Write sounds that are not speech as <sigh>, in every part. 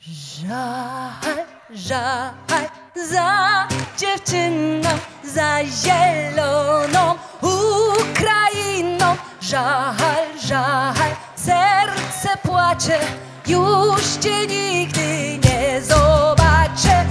Żal, żal za dziewczyną, za zieloną Ukrainą. Żal, żal, serce płacze, już cię nigdy nie zobaczę.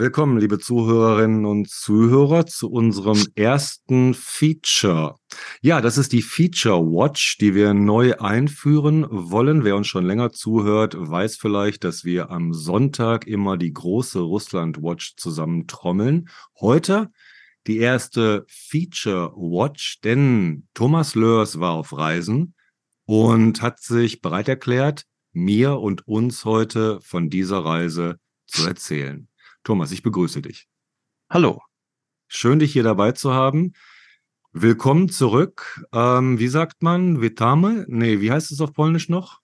Willkommen, liebe Zuhörerinnen und Zuhörer, zu unserem ersten Feature. Ja, das ist die Feature Watch, die wir neu einführen wollen. Wer uns schon länger zuhört, weiß vielleicht, dass wir am Sonntag immer die große Russland Watch zusammen trommeln. Heute die erste Feature Watch, denn Thomas Lörs war auf Reisen und hat sich bereit erklärt, mir und uns heute von dieser Reise zu erzählen. Thomas, ich begrüße dich. Hallo. Schön, dich hier dabei zu haben. Willkommen zurück. Ähm, wie sagt man? Witamy? Nee, wie heißt es auf Polnisch noch?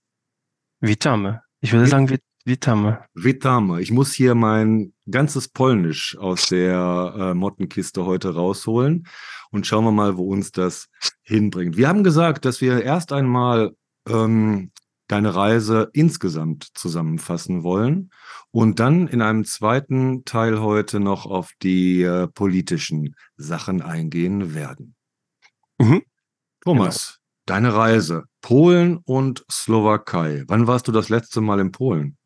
Witamy. Ich würde Wit- sagen wit Witamy. Witamy. Ich muss hier mein ganzes Polnisch aus der äh, Mottenkiste heute rausholen und schauen wir mal, wo uns das hinbringt. Wir haben gesagt, dass wir erst einmal ähm, deine Reise insgesamt zusammenfassen wollen und dann in einem zweiten Teil heute noch auf die äh, politischen Sachen eingehen werden. Mhm. Thomas, deine Reise Polen und Slowakei. Wann warst du das letzte Mal in Polen?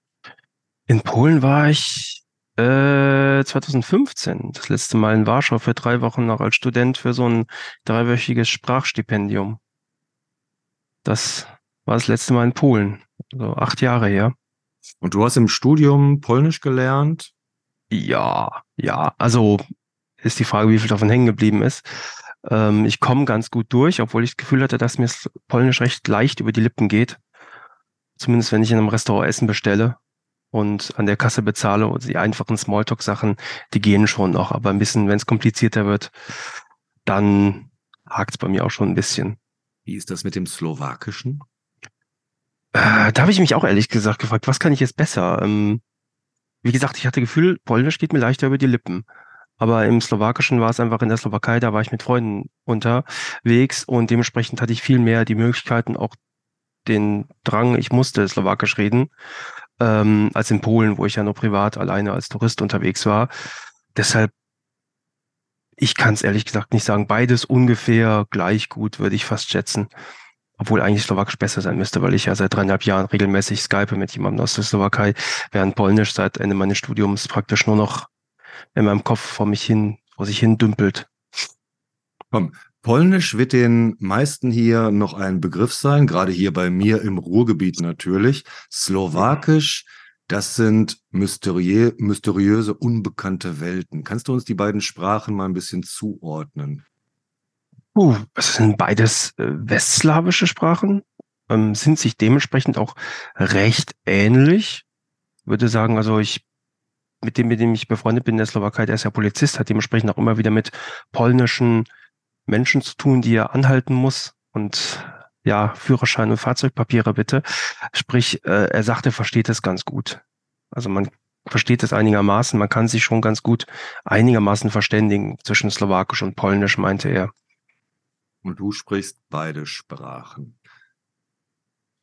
In Polen war ich äh, 2015, das letzte Mal in Warschau für drei Wochen noch als Student für so ein dreiwöchiges Sprachstipendium. Das war das letzte Mal in Polen, so acht Jahre her. Und du hast im Studium Polnisch gelernt? Ja, ja, also ist die Frage, wie viel davon hängen geblieben ist. Ähm, ich komme ganz gut durch, obwohl ich das Gefühl hatte, dass mir das Polnisch recht leicht über die Lippen geht. Zumindest wenn ich in einem Restaurant Essen bestelle und an der Kasse bezahle und die einfachen Smalltalk-Sachen, die gehen schon noch. Aber ein bisschen, wenn es komplizierter wird, dann hakt es bei mir auch schon ein bisschen. Wie ist das mit dem Slowakischen? Äh, da habe ich mich auch ehrlich gesagt gefragt, was kann ich jetzt besser? Ähm, wie gesagt, ich hatte Gefühl, Polnisch geht mir leichter über die Lippen. Aber im Slowakischen war es einfach in der Slowakei, da war ich mit Freunden unterwegs und dementsprechend hatte ich viel mehr die Möglichkeiten, auch den Drang, ich musste Slowakisch reden, ähm, als in Polen, wo ich ja nur privat alleine als Tourist unterwegs war. Deshalb, ich kann es ehrlich gesagt nicht sagen, beides ungefähr gleich gut, würde ich fast schätzen. Obwohl eigentlich Slowakisch besser sein müsste, weil ich ja seit dreieinhalb Jahren regelmäßig Skype mit jemandem aus der Slowakei, während Polnisch seit Ende meines Studiums praktisch nur noch in meinem Kopf vor mich hin, vor sich hin dümpelt. Komm, Polnisch wird den meisten hier noch ein Begriff sein, gerade hier bei mir im Ruhrgebiet natürlich. Slowakisch, das sind mysteriö mysteriöse, unbekannte Welten. Kannst du uns die beiden Sprachen mal ein bisschen zuordnen? Uh, es sind beides äh, westslawische Sprachen, ähm, sind sich dementsprechend auch recht ähnlich. Würde sagen, also ich mit dem, mit dem ich befreundet bin in der Slowakei, der ist ja Polizist, hat dementsprechend auch immer wieder mit polnischen Menschen zu tun, die er anhalten muss und ja, Führerschein und Fahrzeugpapiere bitte. Sprich, äh, er sagt, er versteht es ganz gut. Also man versteht es einigermaßen, man kann sich schon ganz gut einigermaßen verständigen zwischen Slowakisch und Polnisch, meinte er. Und du sprichst beide Sprachen.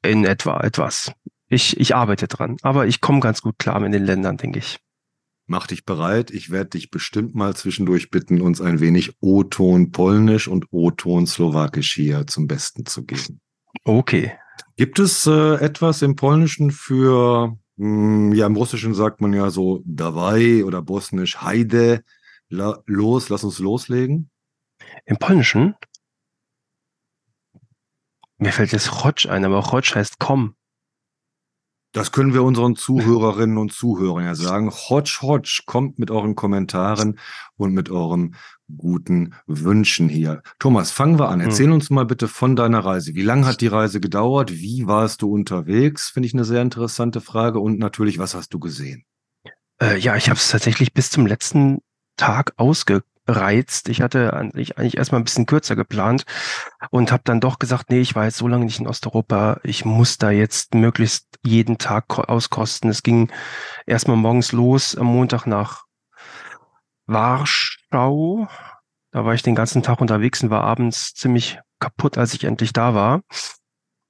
In etwa etwas. Ich, ich arbeite dran, aber ich komme ganz gut klar mit den Ländern, denke ich. Mach dich bereit. Ich werde dich bestimmt mal zwischendurch bitten, uns ein wenig O-Ton Polnisch und O-Ton Slowakisch hier zum Besten zu geben. Okay. Gibt es äh, etwas im Polnischen für, mh, ja, im Russischen sagt man ja so Dawaj oder Bosnisch Heide, la, los, lass uns loslegen. Im Polnischen? Mir fällt jetzt Chodź ein, aber Chodź heißt komm. Das können wir unseren Zuhörerinnen und Zuhörern ja sagen. Hodge, Hodge, kommt mit euren Kommentaren und mit euren guten Wünschen hier. Thomas, fangen wir an. Erzähl uns mal bitte von deiner Reise. Wie lange hat die Reise gedauert? Wie warst du unterwegs? Finde ich eine sehr interessante Frage. Und natürlich, was hast du gesehen? Äh, ja, ich habe es tatsächlich bis zum letzten Tag ausge reizt. Ich hatte eigentlich, eigentlich erstmal ein bisschen kürzer geplant und habe dann doch gesagt, nee, ich war jetzt so lange nicht in Osteuropa, ich muss da jetzt möglichst jeden Tag auskosten. Es ging erstmal morgens los, am Montag nach Warschau. Da war ich den ganzen Tag unterwegs und war abends ziemlich kaputt, als ich endlich da war.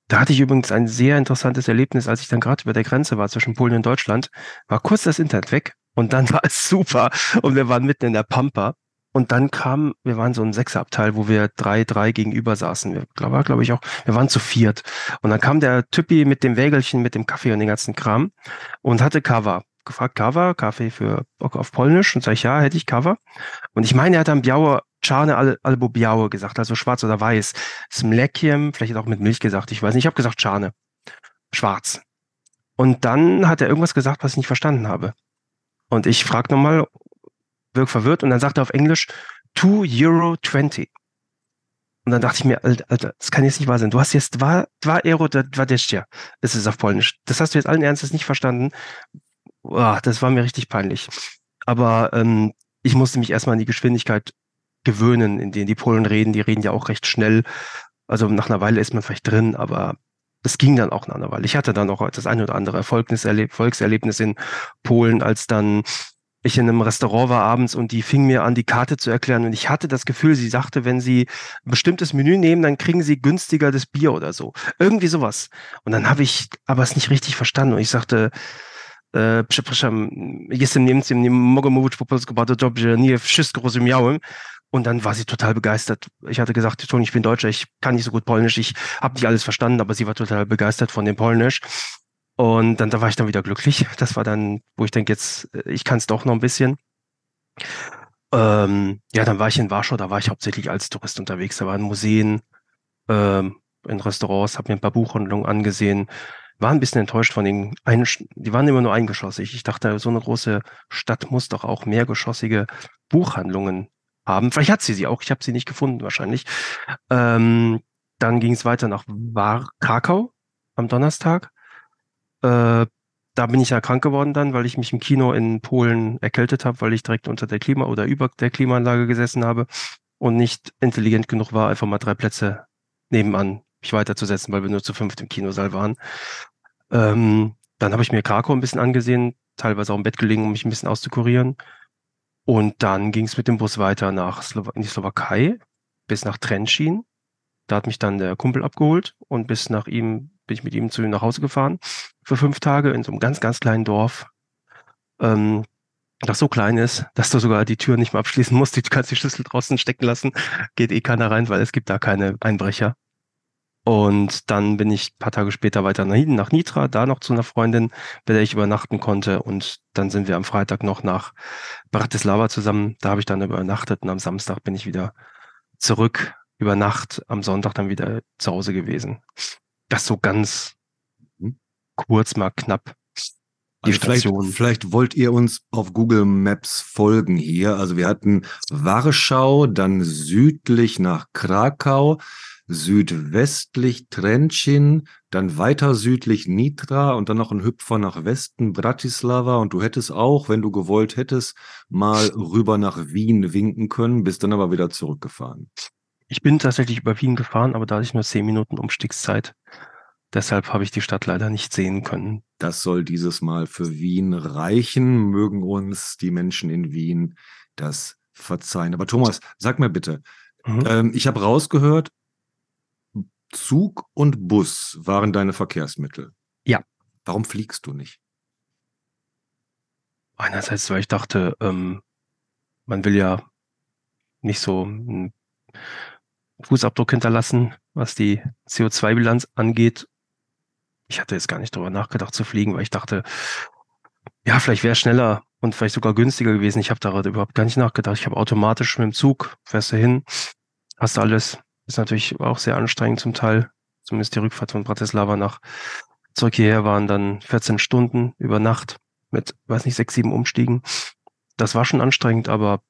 Da hatte ich übrigens ein sehr interessantes Erlebnis, als ich dann gerade über der Grenze war zwischen Polen und Deutschland. War kurz das Internet weg und dann <laughs> war es super. Und wir waren mitten in der Pampa. Und dann kam, wir waren so ein Sechserabteil, wo wir drei, drei gegenüber saßen. Wir glaube ich, auch, wir waren zu viert. Und dann kam der Typi mit dem Wägelchen, mit dem Kaffee und den ganzen Kram und hatte Cover. Gefragt, Cover, Kaffee für auf Polnisch. Und sag ich, ja, hätte ich Cover. Und ich meine, er hat dann Biaue, Czarne albo Biaue gesagt, also schwarz oder weiß. Smlekiem, vielleicht auch mit Milch gesagt, ich weiß nicht. Ich habe gesagt Czarne. Schwarz. Und dann hat er irgendwas gesagt, was ich nicht verstanden habe. Und ich frage nochmal, wirk verwirrt, und dann sagt er auf Englisch 2 Euro 20. Und dann dachte ich mir, Alter, das kann jetzt nicht wahr sein. Du hast jetzt 2 Euro 20. Das ist auf Polnisch. Das hast du jetzt allen Ernstes nicht verstanden. Boah, das war mir richtig peinlich. Aber ähm, ich musste mich erstmal an die Geschwindigkeit gewöhnen, in denen die Polen reden. Die reden ja auch recht schnell. Also nach einer Weile ist man vielleicht drin, aber das ging dann auch nach einer Weile. Ich hatte dann auch das eine oder andere Volkserlebnis in Polen, als dann ich in einem Restaurant war abends und die fing mir an, die Karte zu erklären und ich hatte das Gefühl, sie sagte, wenn sie ein bestimmtes Menü nehmen, dann kriegen sie günstiger das Bier oder so. Irgendwie sowas. Und dann habe ich aber es nicht richtig verstanden und ich sagte, przepraszam, jestem Niemcem, nie mogę mówić po polsku bardzo dobrze, nie wszystko rozumiałem. Und dann war sie total begeistert. Ich hatte gesagt, Toni, ich bin Deutscher, ich kann nicht so gut Polnisch, ich habe nicht alles verstanden, aber sie war total begeistert von dem Polnisch. Und dann da war ich dann wieder glücklich. Das war dann, wo ich denke, jetzt, ich kann es doch noch ein bisschen. Ähm, ja, dann war ich in Warschau, da war ich hauptsächlich als Tourist unterwegs. Da waren Museen, ähm, in Restaurants, habe mir ein paar Buchhandlungen angesehen, war ein bisschen enttäuscht von den, ein, die waren immer nur eingeschossig. Ich dachte, so eine große Stadt muss doch auch mehrgeschossige Buchhandlungen haben. Vielleicht hat sie sie auch, ich habe sie nicht gefunden wahrscheinlich. Ähm, dann ging es weiter nach War Krakau am Donnerstag. Äh, da bin ich ja krank geworden dann, weil ich mich im Kino in Polen erkältet habe, weil ich direkt unter der Klima oder über der Klimaanlage gesessen habe und nicht intelligent genug war, einfach mal drei Plätze nebenan mich weiterzusetzen, weil wir nur zu fünft im Kinosaal waren. Ähm, dann habe ich mir Krakau ein bisschen angesehen, teilweise auch im Bett gelegen, um mich ein bisschen auszukurieren. Und dann ging es mit dem Bus weiter nach Slow in die Slowakei bis nach Trenčín. Da hat mich dann der Kumpel abgeholt und bis nach ihm bin ich mit ihm zu ihm nach Hause gefahren für fünf Tage in so einem ganz, ganz kleinen Dorf, ähm, das so klein ist, dass du sogar die Tür nicht mehr abschließen musst. <laughs> Du kannst die Schlüssel draußen stecken lassen, geht eh keiner rein, weil es gibt da keine Einbrecher. Und dann bin ich paar Tage später weiter nach, Nitra, da noch zu einer Freundin, bei der ich übernachten konnte. Und dann sind wir am Freitag noch nach Bratislava zusammen. Da habe ich dann übernachtet und am Samstag bin ich wieder zurück über Nacht, am Sonntag dann wieder zu Hause gewesen. Das so ganz. Kurz mal knapp. Die also vielleicht, vielleicht wollt ihr uns auf Google Maps folgen hier. Also wir hatten Warschau, dann südlich nach Krakau, südwestlich Trenčín, dann weiter südlich Nitra und dann noch ein Hüpfer nach Westen Bratislava und du hättest auch, wenn du gewollt hättest, mal rüber nach Wien winken können, bist dann aber wieder zurückgefahren. Ich bin tatsächlich über Wien gefahren, aber da hatte ich nur zehn Minuten Umstiegszeit. Deshalb habe ich die Stadt leider nicht sehen können. Das soll dieses Mal für Wien reichen. Mögen uns die Menschen in Wien das verzeihen. Aber Thomas, sag mir bitte, mhm. ähm, ich habe rausgehört, Zug und Bus waren deine Verkehrsmittel. Ja. Warum fliegst du nicht? Einerseits, weil ich dachte, ähm, man will ja nicht so einen Fußabdruck hinterlassen, was die CO2-Bilanz angeht. Ich hatte jetzt gar nicht darüber nachgedacht zu fliegen, weil ich dachte, ja, vielleicht wäre es schneller und vielleicht sogar günstiger gewesen. Ich habe darüber überhaupt gar nicht nachgedacht. Ich habe automatisch mit dem Zug, fährst du hin, hast alles ist natürlich auch sehr anstrengend zum Teil. Zumindest die Rückfahrt von Bratislava nach zurück hierher waren dann 14 Stunden über Nacht mit, weiß nicht, sechs, sieben Umstiegen. Das war schon anstrengend, aber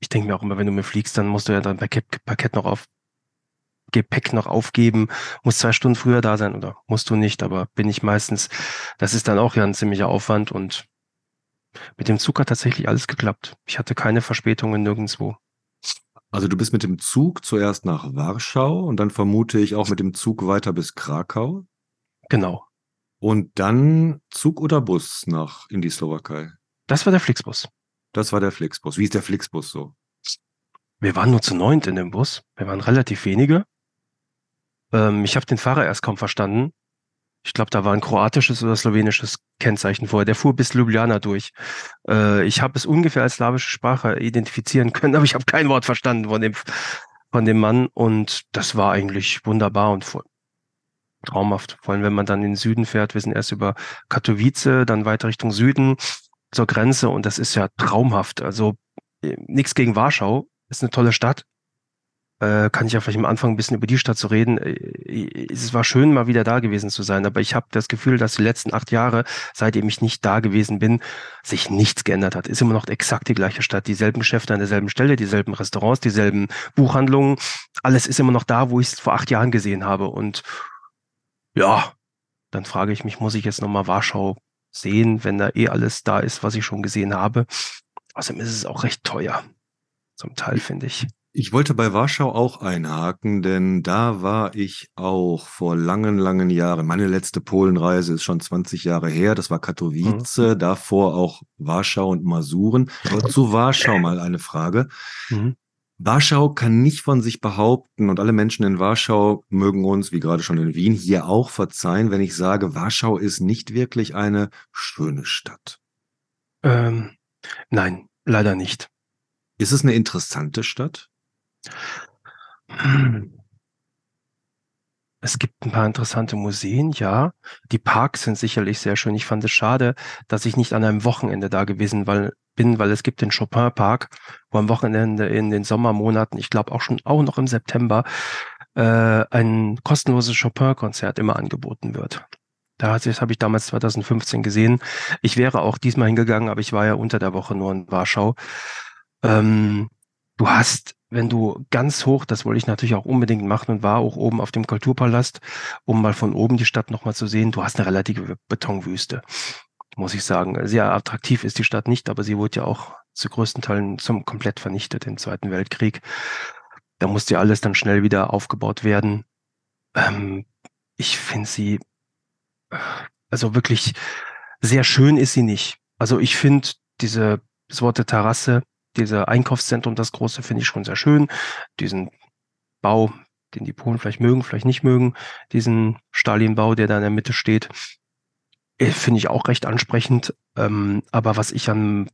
ich denke mir auch immer, wenn du mir fliegst, dann musst du ja dein Paket, Paket noch auf, Gepäck noch aufgeben, muss zwei Stunden früher da sein oder musst du nicht, aber bin ich meistens, das ist dann auch ja ein ziemlicher Aufwand und Mit dem Zug hat tatsächlich alles geklappt. Ich hatte keine Verspätungen nirgendwo. Also du bist mit dem Zug zuerst nach Warschau und dann vermute ich auch mit dem Zug weiter bis Krakau. Genau. Und dann Zug oder Bus nach in die Slowakei. Das war der Flixbus. Das war der Flixbus. Wie ist der Flixbus so? Wir waren nur zu neunt in dem Bus. Wir waren relativ wenige. Ähm, ich habe den Fahrer erst kaum verstanden. Ich glaube, da war ein kroatisches oder slowenisches Kennzeichen vorher. Der fuhr bis Ljubljana durch. Äh, ich habe es ungefähr als slawische Sprache identifizieren können, <laughs> aber ich habe kein Wort verstanden von dem, von dem Mann. Und das war eigentlich wunderbar und voll, traumhaft. Vor allem, wenn man dann in den Süden fährt. Wir sind erst über Katowice, dann weiter Richtung Süden zur Grenze und das ist ja traumhaft. Also äh, nichts gegen Warschau, ist eine tolle Stadt, äh, kann ich ja vielleicht am Anfang ein bisschen über die Stadt zu reden. Äh, es war schön, mal wieder da gewesen zu sein, aber ich habe das Gefühl, dass die letzten acht Jahre, seitdem ich nicht da gewesen bin, sich nichts geändert hat. Ist immer noch exakt die gleiche Stadt, dieselben Geschäfte an derselben Stelle, dieselben Restaurants, dieselben Buchhandlungen. Alles ist immer noch da, wo ich es vor acht Jahren gesehen habe. Und ja, dann frage ich mich, muss ich jetzt nochmal Warschau sehen, wenn da eh alles da ist, was ich schon gesehen habe? Außerdem ist es auch recht teuer. Zum Teil, finde ich. Ich wollte bei Warschau auch einhaken, denn da war ich auch vor langen, langen Jahren. Meine letzte Polenreise ist schon 20 Jahre her. Das war Katowice, mhm. davor auch Warschau und Masuren. Aber zu Warschau mal eine Frage. Mhm. Warschau kann nicht von sich behaupten und alle Menschen in Warschau mögen uns, wie gerade schon in Wien, hier auch verzeihen, wenn ich sage, Warschau ist nicht wirklich eine schöne Stadt. Ähm, nein, leider nicht. Ist es eine interessante Stadt? Es gibt ein paar interessante Museen, ja. Die Parks sind sicherlich sehr schön. Ich fand es schade, dass ich nicht an einem Wochenende da gewesen weil, bin, weil es gibt den Chopin Park, wo am Wochenende in den Sommermonaten, ich glaube auch schon auch noch im September, äh, ein kostenloses Chopin-Konzert immer angeboten wird. Da das habe ich damals 2015 gesehen. Ich wäre auch diesmal hingegangen, aber ich war ja unter der Woche nur in Warschau. Ähm, du hast wenn du ganz hoch, das wollte ich natürlich auch unbedingt machen und war auch oben auf dem Kulturpalast, um mal von oben die Stadt nochmal zu sehen, du hast eine relative Betonwüste, muss ich sagen. Sehr attraktiv ist die Stadt nicht, aber sie wurde ja auch zu größten Teilen zum komplett vernichtet im Zweiten Weltkrieg. Da musste ja alles dann schnell wieder aufgebaut werden. Ähm, ich finde sie, also wirklich sehr schön ist sie nicht. Also ich finde diese, das Wort Terrasse, dieser Einkaufszentrum, das große, finde ich schon sehr schön. Diesen Bau, den die Polen vielleicht mögen, vielleicht nicht mögen, diesen Stalinbau, der da in der Mitte steht, äh, finde ich auch recht ansprechend. Ähm, aber was ich an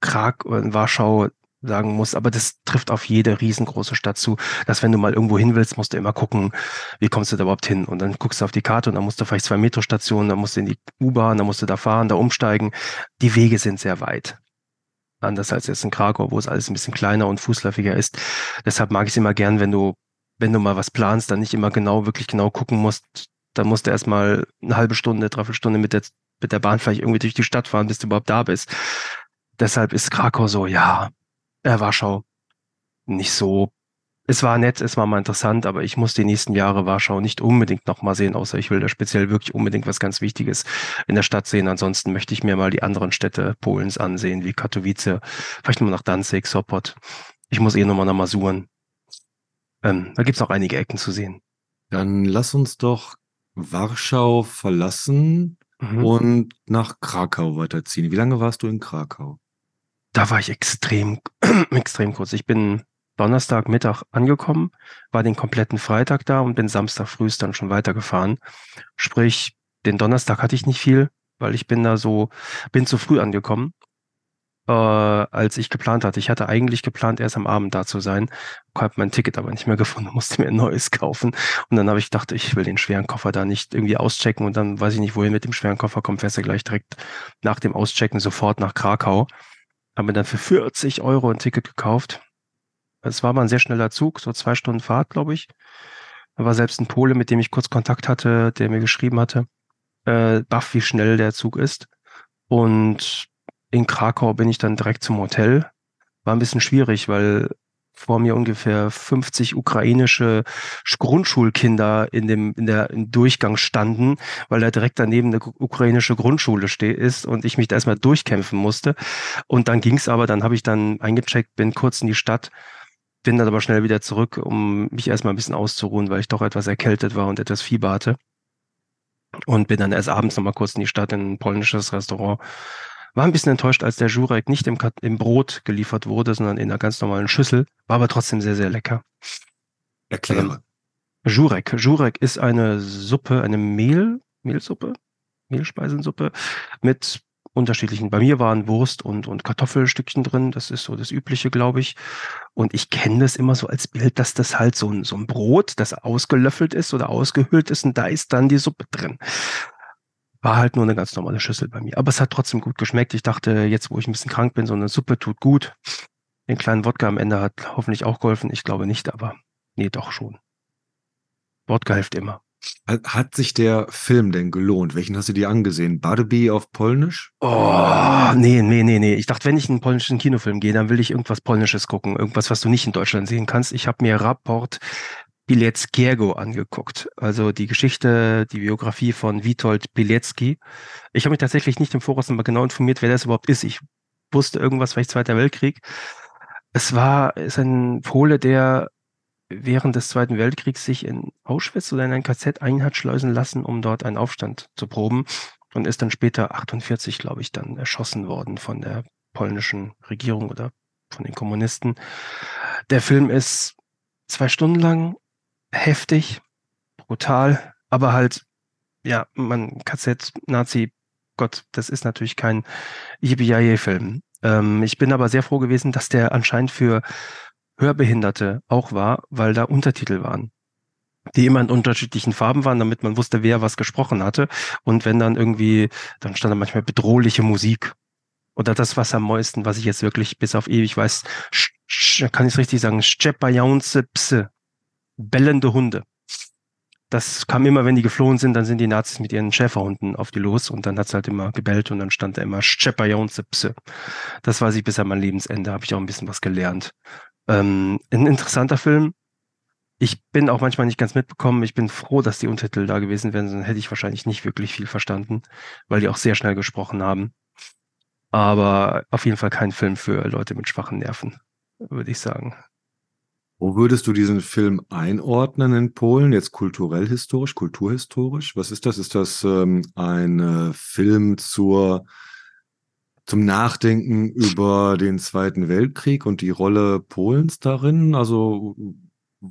Prag oder in Warschau sagen muss, aber das trifft auf jede riesengroße Stadt zu, dass wenn du mal irgendwo hin willst, musst du immer gucken, wie kommst du da überhaupt hin? Und dann guckst du auf die Karte und dann musst du vielleicht zwei Metrostationen, dann musst du in die U-Bahn, dann musst du da fahren, da umsteigen. Die Wege sind sehr weit. Anders als jetzt in Krakau, wo es alles ein bisschen kleiner und fußläufiger ist. Deshalb mag ich es immer gern, wenn du, wenn du mal was planst, dann nicht immer genau, wirklich genau gucken musst. Dann musst du erstmal eine halbe Stunde, dreiviertel Stunde mit der, mit der Bahn vielleicht irgendwie durch die Stadt fahren, bis du überhaupt da bist. Deshalb ist Krakau so, ja, äh, Warschau nicht so es war nett, es war mal interessant, aber ich muss die nächsten Jahre Warschau nicht unbedingt nochmal sehen, außer ich will da speziell wirklich unbedingt was ganz Wichtiges in der Stadt sehen. Ansonsten möchte ich mir mal die anderen Städte Polens ansehen, wie Katowice, vielleicht nochmal nach Danzig, Sopot. Ich muss eh nochmal nach Masuren. Ähm, da gibt's auch einige Ecken zu sehen. Dann lass uns doch Warschau verlassen mhm. und nach Krakau weiterziehen. Wie lange warst du in Krakau? Da war ich extrem, <clears throat> extrem kurz. Ich bin Donnerstagmittag angekommen, war den kompletten Freitag da und bin Samstag früh dann schon weitergefahren. Sprich, den Donnerstag hatte ich nicht viel, weil ich bin da so, bin zu früh angekommen, äh, als ich geplant hatte. Ich hatte eigentlich geplant, erst am Abend da zu sein, habe mein Ticket aber nicht mehr <laughs> gefunden, musste mir ein neues kaufen. Und dann habe ich gedacht, ich will den schweren Koffer da nicht irgendwie auschecken und dann weiß ich nicht, wohin mit dem schweren Koffer kommt, fährst du gleich direkt nach dem Auschecken sofort nach Krakau. Haben mir dann für 40 Euro ein Ticket gekauft es war mal ein sehr schneller Zug, so zwei Stunden Fahrt, glaube ich. Da war selbst ein Pole, mit dem ich kurz Kontakt hatte, der mir geschrieben hatte, äh, baff, wie schnell der Zug ist. Und in Krakau bin ich dann direkt zum Hotel. War ein bisschen schwierig, weil vor mir ungefähr 50 ukrainische Grundschulkinder in dem in der im Durchgang standen, weil da direkt daneben eine ukrainische Grundschule steht ist und ich mich da erstmal durchkämpfen musste. Und dann ging's aber, dann habe ich dann eingecheckt, bin kurz in die Stadt, bin dann aber schnell wieder zurück, um mich erstmal ein bisschen auszuruhen, weil ich doch etwas erkältet war und etwas Fieber hatte. Und bin dann erst abends nochmal kurz in die Stadt in ein polnisches Restaurant war ein bisschen enttäuscht, als der Jurek nicht im, im Brot geliefert wurde, sondern in einer ganz normalen Schüssel. War aber trotzdem sehr, sehr lecker. Erkläre. Ähm, Jurek. Jurek ist eine Suppe, eine Mehl, Mehlsuppe, Mehlspeisensuppe mit unterschiedlichen. Bei mir waren Wurst und, und Kartoffelstückchen drin. Das ist so das Übliche, glaube ich. Und ich kenne das immer so als Bild, dass das halt so ein, so ein Brot, das ausgelöffelt ist oder ausgehöhlt ist und da ist dann die Suppe drin. War halt nur eine ganz normale Schüssel bei mir. Aber es hat trotzdem gut geschmeckt. Ich dachte, jetzt, wo ich ein bisschen krank bin, so eine Suppe tut gut. Den kleinen Wodka am Ende hat hoffentlich auch geholfen. Ich glaube nicht, aber nee, doch schon. Wodka hilft immer. Hat sich der Film denn gelohnt? Welchen hast du dir angesehen? Barby auf Polnisch? Oh, nee, nee, nee, nee. Ich dachte, wenn ich in einen polnischen Kinofilm gehe, dann will ich irgendwas Polnisches gucken. Irgendwas, was du nicht in Deutschland sehen kannst. Ich habe mir Rapport Bileckiego angeguckt. Also die Geschichte, die Biografie von Witold Bilecki. Ich habe mich tatsächlich nicht im Voraus mal genau informiert, wer das überhaupt ist. Ich wusste irgendwas, vielleicht Zweiter Weltkrieg. Es war, ist ein Pole, der während des Zweiten Weltkriegs sich in Auschwitz oder in ein KZ ein hat schleusen lassen, um dort einen Aufstand zu proben und ist dann später 48, glaube ich, dann erschossen worden von der polnischen Regierung oder von den Kommunisten. Der Film ist zwei Stunden lang heftig, brutal, aber halt, ja, man, KZ, Nazi, Gott, das ist natürlich kein Yippie-Film. Ähm, ich bin aber sehr froh gewesen, dass der anscheinend für Hörbehinderte auch war, weil da Untertitel waren die immer in unterschiedlichen Farben waren, damit man wusste, wer was gesprochen hatte. Und wenn dann irgendwie, dann stand da manchmal bedrohliche Musik. Oder das, was am meisten, was ich jetzt wirklich bis auf ewig weiß, kann ich es richtig sagen, Szczepające Pse bellende Hunde. Das kam immer, wenn die geflohen sind, dann sind die Nazis mit ihren Schäferhunden auf die los und dann hat's halt immer gebellt und dann stand da immer Szczepajonzepse. Das weiß ich bis an mein Lebensende, habe ich auch ein bisschen was gelernt. Ähm, ein interessanter Film. Ich bin auch manchmal nicht ganz mitbekommen. Ich bin froh, dass die Untertitel da gewesen wären, sonst hätte ich wahrscheinlich nicht wirklich viel verstanden, weil die auch sehr schnell gesprochen haben. Aber auf jeden Fall kein Film für Leute mit schwachen Nerven, würde ich sagen. Wo würdest du diesen Film einordnen in Polen? Jetzt kulturell historisch, kulturhistorisch? Was ist das? Ist das ähm, ein äh, Film zur, zum Nachdenken über den Zweiten Weltkrieg und die Rolle Polens darin? Also,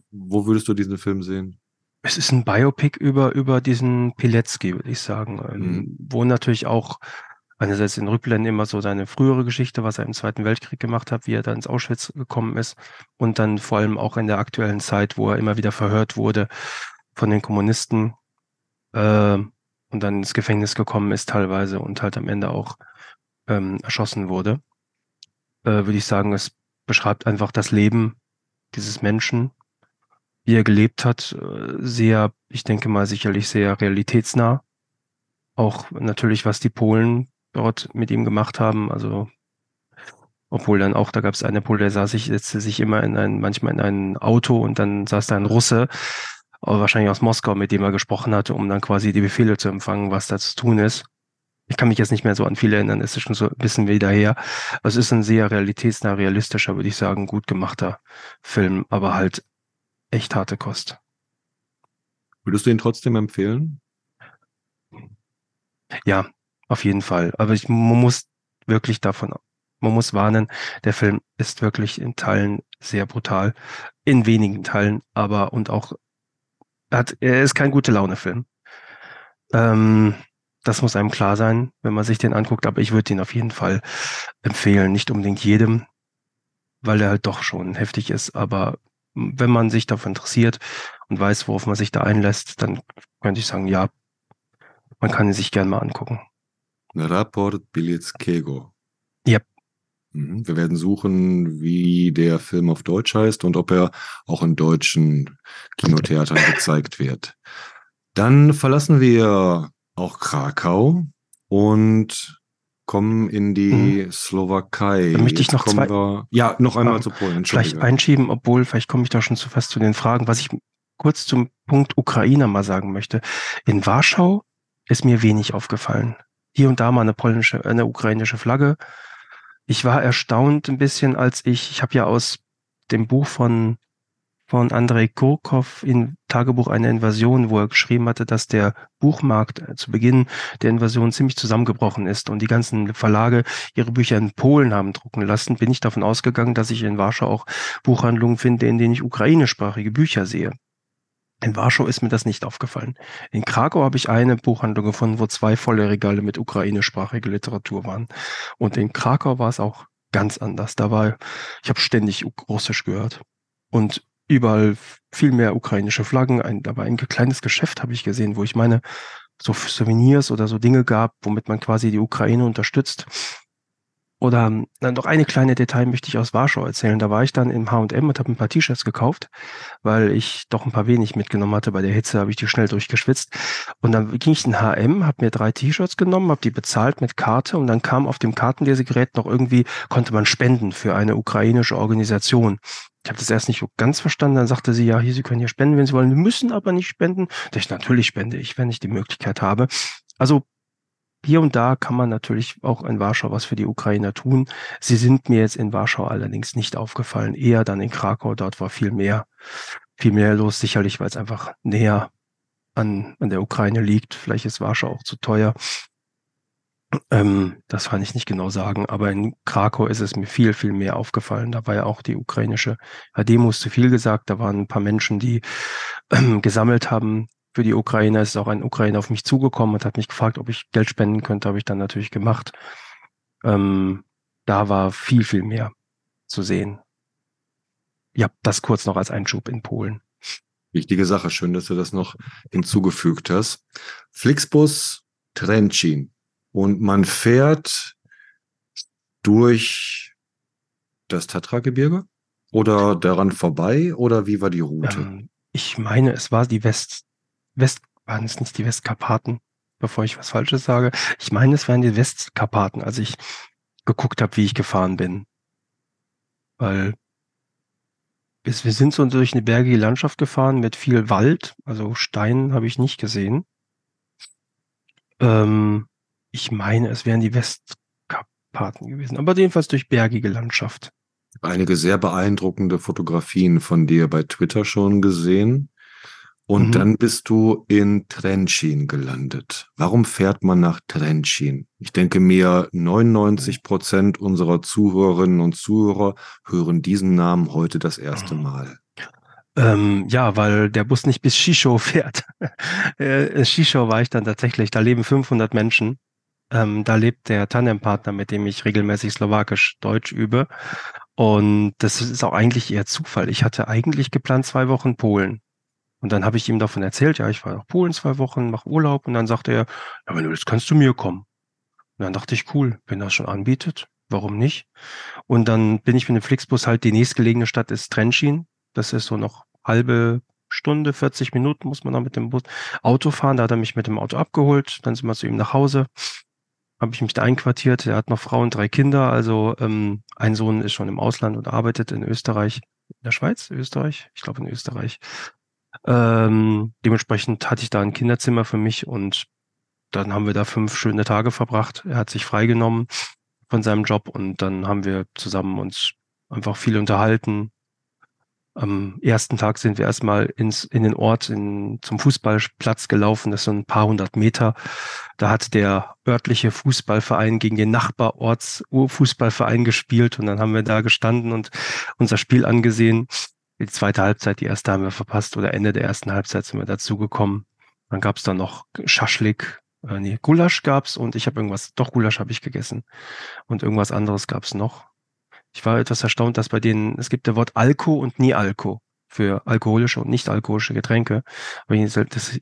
wo würdest du diesen Film sehen? Es ist ein Biopic über, über diesen Pilecki, würde ich sagen, ähm, mhm. wo natürlich auch einerseits in Rückblenden immer so seine frühere Geschichte, was er im Zweiten Weltkrieg gemacht hat, wie er da ins Auschwitz gekommen ist und dann vor allem auch in der aktuellen Zeit, wo er immer wieder verhört wurde von den Kommunisten äh, und dann ins Gefängnis gekommen ist teilweise und halt am Ende auch ähm, erschossen wurde, äh, würde ich sagen, es beschreibt einfach das Leben dieses Menschen, wie er gelebt hat, äh, sehr, ich denke mal sicherlich sehr realitätsnah. Auch natürlich, was die Polen dort mit ihm gemacht haben. Also obwohl dann auch, da gab es eine Pole, der saß sich, setzte sich immer in ein, manchmal in ein Auto und dann saß da ein Russe, wahrscheinlich aus Moskau, mit dem er gesprochen hatte, um dann quasi die Befehle zu empfangen, was da zu tun ist. Ich kann mich jetzt nicht mehr so an viele erinnern, es ist schon so ein bisschen wieder her. Es ist ein sehr realitätsnah, realistischer, würde ich sagen, gut gemachter Film, aber halt echt harte Kost. Würdest du ihn trotzdem empfehlen? Ja, auf jeden Fall. Aber ich, man muss wirklich davon, man muss warnen, der Film ist wirklich in Teilen sehr brutal. In wenigen Teilen, aber und auch, hat, er ist kein gute Laune-Film. Ähm, das muss einem klar sein, wenn man sich den anguckt, aber ich würde ihn auf jeden Fall empfehlen. Nicht unbedingt jedem, weil er halt doch schon heftig ist, aber wenn man sich dafür interessiert und weiß, worauf man sich da einlässt, dann könnte ich sagen, ja, man kann ihn sich gern mal angucken. Raport Bileckiego. Yep. Mhm. Wir werden suchen, wie der Film auf Deutsch heißt und ob er auch in deutschen Kinotheatern <laughs> gezeigt wird. Dann verlassen wir auch Krakau und kommen in die hm. Slowakei. Da möchte ich noch zwei. Wir, ja, noch einmal ähm, zu Polen. Vielleicht einschieben, obwohl, vielleicht komme ich da schon zu fast zu den Fragen. Was ich kurz zum Punkt Ukraine mal sagen möchte. In Warschau ist mir wenig aufgefallen. Hier und da mal eine polnische, eine ukrainische Flagge. Ich war erstaunt ein bisschen, als ich, ich habe ja aus dem Buch von von Andrei Kurkov in Tagebuch einer Invasion, wo er geschrieben hatte, dass der Buchmarkt äh, zu Beginn der Invasion ziemlich zusammengebrochen ist und die ganzen Verlage ihre Bücher in Polen haben drucken lassen, bin ich davon ausgegangen, dass ich in Warschau auch Buchhandlungen finde, in denen ich ukrainischsprachige Bücher sehe. In Warschau ist mir das nicht aufgefallen. In Krakau habe ich eine Buchhandlung gefunden, wo zwei volle Regale mit ukrainischsprachiger Literatur waren. Und in Krakau war es auch ganz anders. Da war, ich habe ständig Russisch gehört. Und überall viel mehr ukrainische Flaggen. Ein, war ein kleines Geschäft, habe ich gesehen, wo ich meine, so Souvenirs oder so Dinge gab, womit man quasi die Ukraine unterstützt. Oder dann noch eine kleine Detail möchte ich aus Warschau erzählen. Da war ich dann im H&M und habe ein paar T-Shirts gekauft, weil ich doch ein paar wenig mitgenommen hatte. Bei der Hitze habe ich die schnell durchgeschwitzt. Und dann ging ich in H&M, habe mir drei T-Shirts genommen, habe die bezahlt mit Karte und dann kam auf dem Kartenlesegerät noch irgendwie, konnte man spenden für eine ukrainische Organisation. Ich habe das erst nicht so ganz verstanden. Dann sagte sie, ja, hier, Sie können hier spenden, wenn Sie wollen. Wir müssen aber nicht spenden. Da ich, natürlich spende ich, wenn ich die Möglichkeit habe. Also hier und da kann man natürlich auch in Warschau was für die Ukrainer tun. Sie sind mir jetzt in Warschau allerdings nicht aufgefallen. Eher dann in Krakau. Dort war viel mehr, viel mehr los. Sicherlich, weil es einfach näher an, an der Ukraine liegt. Vielleicht ist Warschau auch zu teuer. Ähm, das kann ich nicht genau sagen, aber in Krakau ist es mir viel, viel mehr aufgefallen. Da war ja auch die ukrainische Demo ist zu viel gesagt. Da waren ein paar Menschen, die ähm, gesammelt haben für die Ukraine ist auch ein Ukrainer auf mich zugekommen und hat mich gefragt, ob ich Geld spenden könnte. Habe ich dann natürlich gemacht. Ähm, da war viel, viel mehr zu sehen. Ja, das kurz noch als Einschub in Polen. Wichtige Sache. Schön, dass du das noch hinzugefügt hast. Flixbus Trencin. Und man fährt durch das Tatragebirge oder daran vorbei oder wie war die Route? Ähm, ich meine, es war die West, West, waren es nicht die Westkarpaten, bevor ich was Falsches sage. Ich meine, es wären die Westkarpaten, als ich geguckt habe, wie ich gefahren bin. Weil bis, wir sind so durch eine bergige Landschaft gefahren mit viel Wald, also Steinen habe ich nicht gesehen. Ähm, ich meine, es wären die Westkarpaten gewesen, aber jedenfalls durch bergige Landschaft. Einige sehr beeindruckende Fotografien von dir bei Twitter schon gesehen. Und mhm. dann bist du in Trenchin gelandet. Warum fährt man nach Trenchin? Ich denke mir, 99 Prozent unserer Zuhörerinnen und Zuhörer hören diesen Namen heute das erste mhm. Mal. Ähm, ja, weil der Bus nicht bis Shisho <laughs> fährt. äh, Shisho war ich dann tatsächlich. Da leben 500 Menschen. Ähm, da lebt der Tandempartner, mit dem ich regelmäßig Slowakisch-Deutsch übe. Und das ist auch eigentlich eher Zufall. Ich hatte eigentlich geplant zwei Wochen Polen. Und dann habe ich ihm davon erzählt, ja, ich war nach Polen zwei Wochen, mache Urlaub und dann sagte er, ja, wenn du willst, kannst du mir kommen. Und dann dachte ich, cool, wenn es schon anbietet, warum nicht? Und dann bin ich mit dem Flixbus halt, die nächstgelegene Stadt ist Trenchin. Das ist so noch halbe Stunde, 40 Minuten muss man dann mit dem Bus Auto fahren. Da hat er mich mit dem Auto abgeholt. Dann sind wir zu ihm nach Hause. Habe ich mich da einquartiert. Er hat noch Frau und drei Kinder. Also ähm, ein Sohn ist schon im Ausland und arbeitet in Österreich. In der Schweiz? Österreich? Ich glaube in Österreich. Ähm, dementsprechend hatte ich da ein Kinderzimmer für mich und dann haben wir da fünf schöne Tage verbracht. Er hat sich freigenommen von seinem Job und dann haben wir zusammen uns einfach viel unterhalten. Am ersten Tag sind wir erstmal ins, in den Ort in, zum Fußballplatz gelaufen. Das sind ein paar hundert Meter. Da hat der örtliche Fußballverein gegen den Nachbarorts Urfußballverein gespielt und dann haben wir da gestanden und unser Spiel angesehen die zweite Halbzeit, die erste haben wir verpasst oder Ende der ersten Halbzeit sind wir dazugekommen. Dann gab es dann noch Schaschlik, äh, nee, Gulasch gab's und ich habe irgendwas, doch Gulasch habe ich gegessen und irgendwas anderes gab's noch. Ich war etwas erstaunt, dass bei denen, es gibt der Wort Alko und nie Alko für alkoholische und nicht alkoholische Getränke. Aber das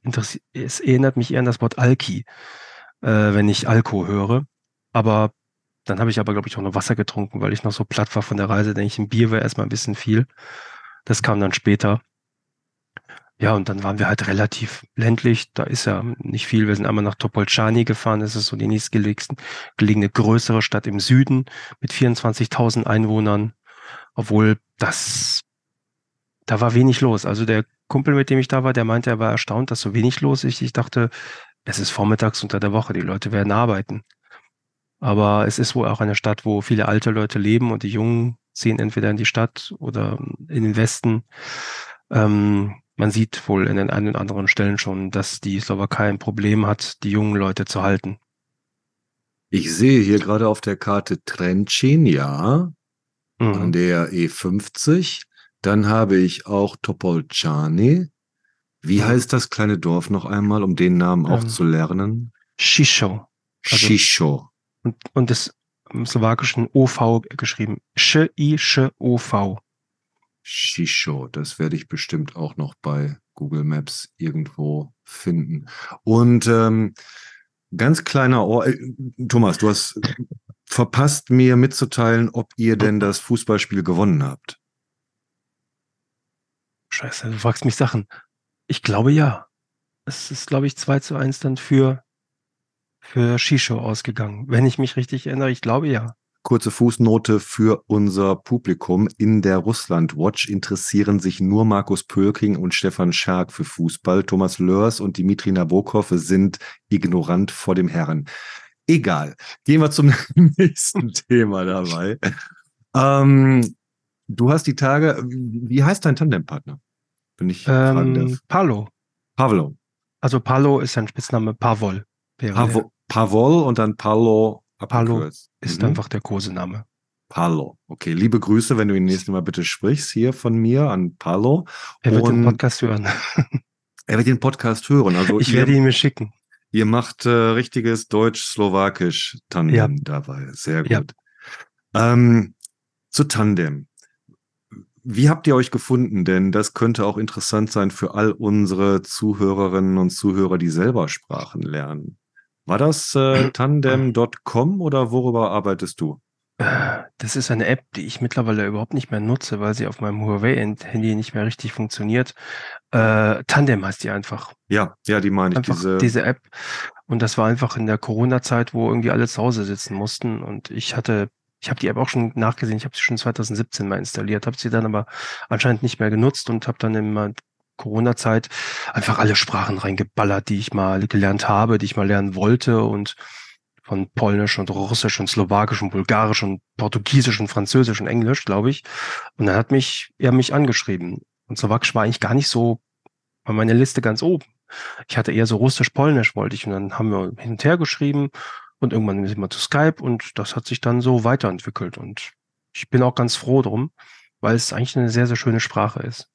es erinnert mich eher an das Wort Alki, äh, wenn ich Alko höre. Aber dann habe ich aber, glaube ich, auch noch Wasser getrunken, weil ich noch so platt war von der Reise. Denke ich, ein Bier wäre erstmal ein bisschen viel. Das kam dann später. Ja, und dann waren wir halt relativ ländlich. Da ist ja nicht viel. Wir sind einmal nach Topolczani gefahren. Das ist so die nächstgelegene größere Stadt im Süden mit 24.000 Einwohnern. Obwohl das, da war wenig los. Also der Kumpel, mit dem ich da war, der meinte, er war erstaunt, dass so wenig los ist. Ich dachte, es ist vormittags unter der Woche. Die Leute werden arbeiten. Aber es ist wohl auch eine Stadt, wo viele alte Leute leben und die Jungen ziehen entweder in die Stadt oder in den Westen. Ähm, man sieht wohl in den einen und anderen Stellen schon, dass die Slowakei ein Problem hat, die jungen Leute zu halten. Ich sehe hier gerade auf der Karte Trencin, ja, mhm. an der E50. Dann habe ich auch Topolčany. Wie mhm. heißt das kleine Dorf noch einmal, um den Namen auch ähm, zu lernen? Shisho. Also, Shisho. Und, und das im slowakischen OV geschrieben. Sch-I-Sch-O-V. Shisho, das werde ich bestimmt auch noch bei Google Maps irgendwo finden. Und ähm, ganz kleiner Ohr, äh, Thomas, du hast verpasst mir mitzuteilen, ob ihr denn das Fußballspiel gewonnen habt. Scheiße, du fragst mich Sachen. Ich glaube ja. Es ist, glaube ich, 2 zu 1 dann für, für Shisho ausgegangen. Wenn ich mich richtig erinnere, ich glaube ja. Kurze Fußnote für unser Publikum. In der Russland Watch interessieren sich nur Markus Pölking und Stefan Schark für Fußball. Thomas Lörs und Dimitri Nabokov sind ignorant vor dem Herren. Egal. Gehen wir zum <laughs> nächsten Thema dabei. Ähm, du hast die Tage, wie heißt dein Tandempartner? Wenn ich ähm, Palo. Pavlo. Also Palo ist sein Spitzname Pavol. Pavol, Pavol und dann Palo Palo ist mhm. einfach der Kosename. Palo. Okay, liebe Grüße, wenn du ihn nächstes Mal bitte sprichst, hier von mir an Palo. Er wird Und den Podcast hören. <laughs> er wird den Podcast hören. Also ich ihr, werde ihn mir schicken. Ihr macht äh, richtiges Deutsch-Slowakisch Tandem ja. dabei. Sehr gut. Ja. Ähm, zu Tandem. Wie habt ihr euch gefunden? Denn das könnte auch interessant sein für all unsere Zuhörerinnen und Zuhörer, die selber Sprachen lernen. War das äh, <clears throat> tandem.com oder worüber arbeitest du? Äh, das ist eine App, die ich mittlerweile überhaupt nicht mehr nutze, weil sie auf meinem Huawei-Handy nicht mehr richtig funktioniert. Äh, Tandem heißt die einfach. Ja, ja, die meine ich. Einfach diese, diese App. Und das war einfach in der Corona-Zeit, wo irgendwie alle zu Hause sitzen mussten. Und ich hatte, ich habe die App auch schon nachgesehen. Ich habe sie schon 2017 mal installiert, habe sie dann aber anscheinend nicht mehr genutzt und habe dann immer Corona-Zeit einfach alle Sprachen reingeballert, die ich mal gelernt habe, die ich mal lernen wollte und von Polnisch und Russisch und Slowakisch und Bulgarisch und Portugiesisch und Französisch und Englisch, glaube ich. Und dann hat mich, er mich angeschrieben. Und Slowakisch war eigentlich gar nicht so bei meiner Liste ganz oben. Ich hatte eher so Russisch, Polnisch wollte ich. Und dann haben wir hin und her geschrieben und irgendwann sind wir zu Skype und das hat sich dann so weiterentwickelt. Und ich bin auch ganz froh drum, weil es eigentlich eine sehr, sehr schöne Sprache ist.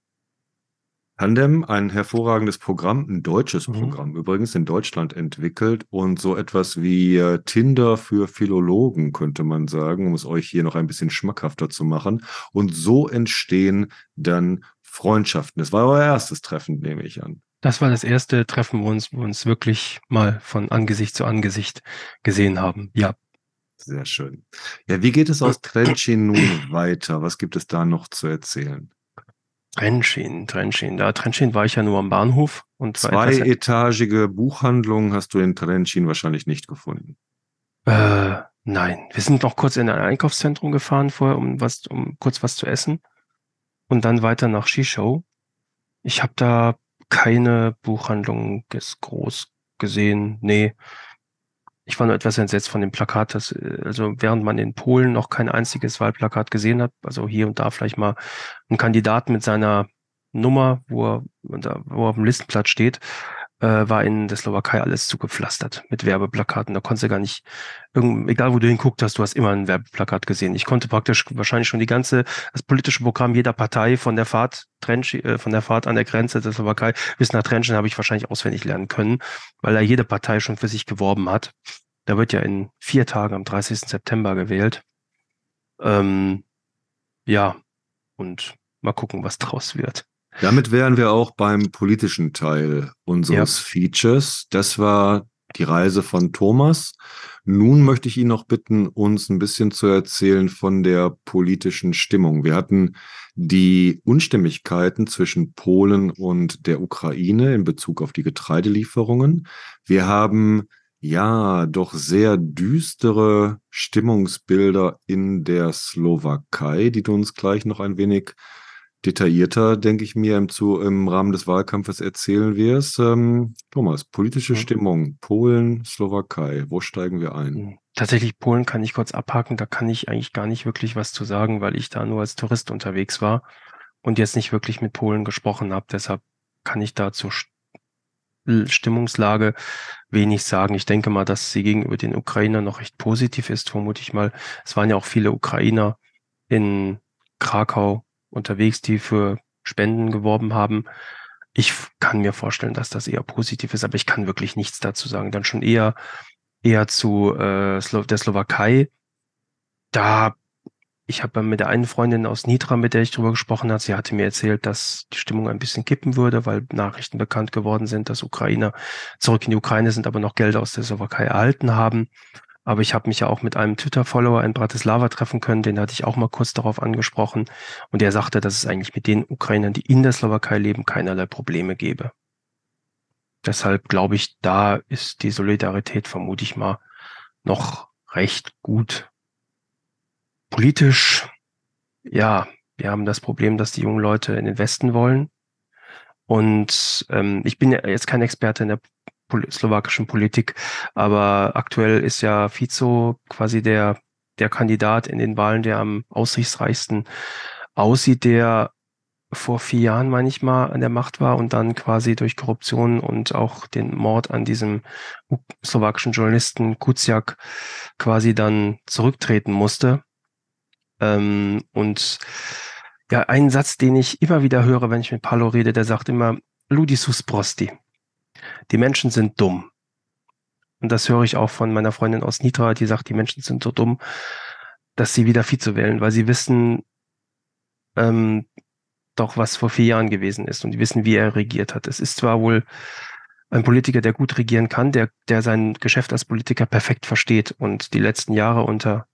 Tandem, ein hervorragendes Programm, ein deutsches mhm. Programm, übrigens in Deutschland entwickelt und so etwas wie äh, Tinder für Philologen, könnte man sagen, um es euch hier noch ein bisschen schmackhafter zu machen. Und so entstehen dann Freundschaften. Das war euer erstes Treffen, nehme ich an. Das war das erste Treffen, wo uns, wo uns wirklich mal von Angesicht zu Angesicht gesehen haben. Ja. Sehr schön. Ja, wie geht es aus Trencin nun <clears throat> weiter? Was gibt es da noch zu erzählen? Trennschienen, Trennschienen. Da Trennschienen war ich ja nur am Bahnhof. und Zweietagige Buchhandlung hast du in Trennschienen wahrscheinlich nicht gefunden. Äh, nein. Wir sind noch kurz in ein Einkaufszentrum gefahren vorher, um was, um kurz was zu essen. Und dann weiter nach Shisho. Ich habe da keine Buchhandlung groß gesehen. Nee, ich war nur etwas entsetzt von dem Plakat, dass, äh, also während man in Polen noch kein einziges Wahlplakat gesehen hat, also hier und da vielleicht mal ein Kandidat mit seiner Nummer, wo er, wo er auf dem Listenplatz steht, äh, war in der Slowakei alles zugepflastert mit Werbeplakaten. Da konntest du gar nicht, egal wo du hinguckt hast, du hast immer ein Werbeplakat gesehen. Ich konnte praktisch wahrscheinlich schon die ganze, das politische Programm jeder Partei von der Fahrt, Trench, äh, von der Fahrt an der Grenze der Slowakei bis nach Trenchen habe ich wahrscheinlich auswendig lernen können, weil da jede Partei schon für sich geworben hat. Da wird ja in vier Tagen am 30. September gewählt. Ähm, ja, und mal gucken, was draus wird. Damit wären wir auch beim politischen Teil unseres ja. Features. Das war die Reise von Thomas. Nun möchte ich ihn noch bitten, uns ein bisschen zu erzählen von der politischen Stimmung. Wir hatten die Unstimmigkeiten zwischen Polen und der Ukraine in Bezug auf die Getreidelieferungen. Wir haben ja doch sehr düstere Stimmungsbilder in der Slowakei, die du uns gleich noch ein wenig detaillierter, denke ich mir, im, zu, im Rahmen des Wahlkampfes erzählen wirst. Ähm, Thomas, politische ja. Stimmung, Polen, Slowakei, wo steigen wir ein? Hm, tatsächlich, Polen kann ich kurz abhaken, da kann ich eigentlich gar nicht wirklich was zu sagen, weil ich da nur als Tourist unterwegs war und jetzt nicht wirklich mit Polen gesprochen habe. Deshalb kann ich da zur Stimmungslage wenig sagen. Ich denke mal, dass sie gegenüber den Ukrainern noch recht positiv ist, vermute ich mal. Es waren ja auch viele Ukrainer in Krakau unterwegs, die für Spenden geworben haben. Ich kann mir vorstellen, dass das eher positiv ist, aber ich kann wirklich nichts dazu sagen. Dann schon eher eher zu äh, der Slowakei. Da ich habe mit der einen Freundin aus Nitra, mit der ich drüber gesprochen habe, sie hatte mir erzählt, dass die Stimmung ein bisschen kippen würde, weil Nachrichten bekannt geworden sind, dass Ukrainer zurück in die Ukraine sind, aber noch Gelder aus der Slowakei erhalten haben. Aber ich habe mich ja auch mit einem Twitter-Follower in Bratislava treffen können, den hatte ich auch mal kurz darauf angesprochen. Und er sagte, dass es eigentlich mit den Ukrainern, die in der Slowakei leben, keinerlei Probleme gäbe. Deshalb glaube ich, da ist die Solidarität, vermute ich mal, noch recht gut. Politisch, ja, wir haben das Problem, dass die jungen Leute in den Westen wollen. Und ähm, ich bin ja jetzt kein Experte in der slowakischen Politik. Aber aktuell ist ja Fico quasi der, der Kandidat in den Wahlen, der am aussichtsreichsten aussieht, der vor vier Jahren, meine ich mal, an der Macht war und dann quasi durch Korruption und auch den Mord an diesem slowakischen Journalisten Kuciak quasi dann zurücktreten musste. Ähm, und ja, ein Satz, den ich immer wieder höre, wenn ich mit Palo rede, der sagt immer, Ludisus Prosti die Menschen sind dumm. Und das höre ich auch von meiner Freundin aus Nitra, die sagt, die Menschen sind so dumm, dass sie wieder Vize wählen, weil sie wissen ähm, doch, was vor vier Jahren gewesen ist und die wissen, wie er regiert hat. Es ist zwar wohl ein Politiker, der gut regieren kann, der, der sein Geschäft als Politiker perfekt versteht und die letzten Jahre unter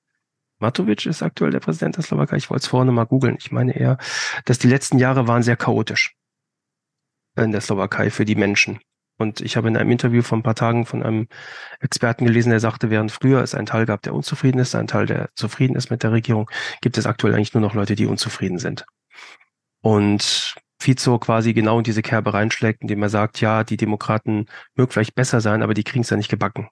Matovic ist aktuell der Präsident der Slowakei. Ich wollte es vorne mal googeln. Ich meine eher, dass die letzten Jahre waren sehr chaotisch in der Slowakei für die Menschen. Und ich habe in einem Interview vor ein paar Tagen von einem Experten gelesen, der sagte, während früher es einen Teil gab, der unzufrieden ist, einen Teil, der zufrieden ist mit der Regierung, gibt es aktuell eigentlich nur noch Leute, die unzufrieden sind. Und Fico quasi genau in diese Kerbe reinschlägt, indem er sagt, ja, die Demokraten mögen vielleicht besser sein, aber die kriegen es ja nicht gebacken.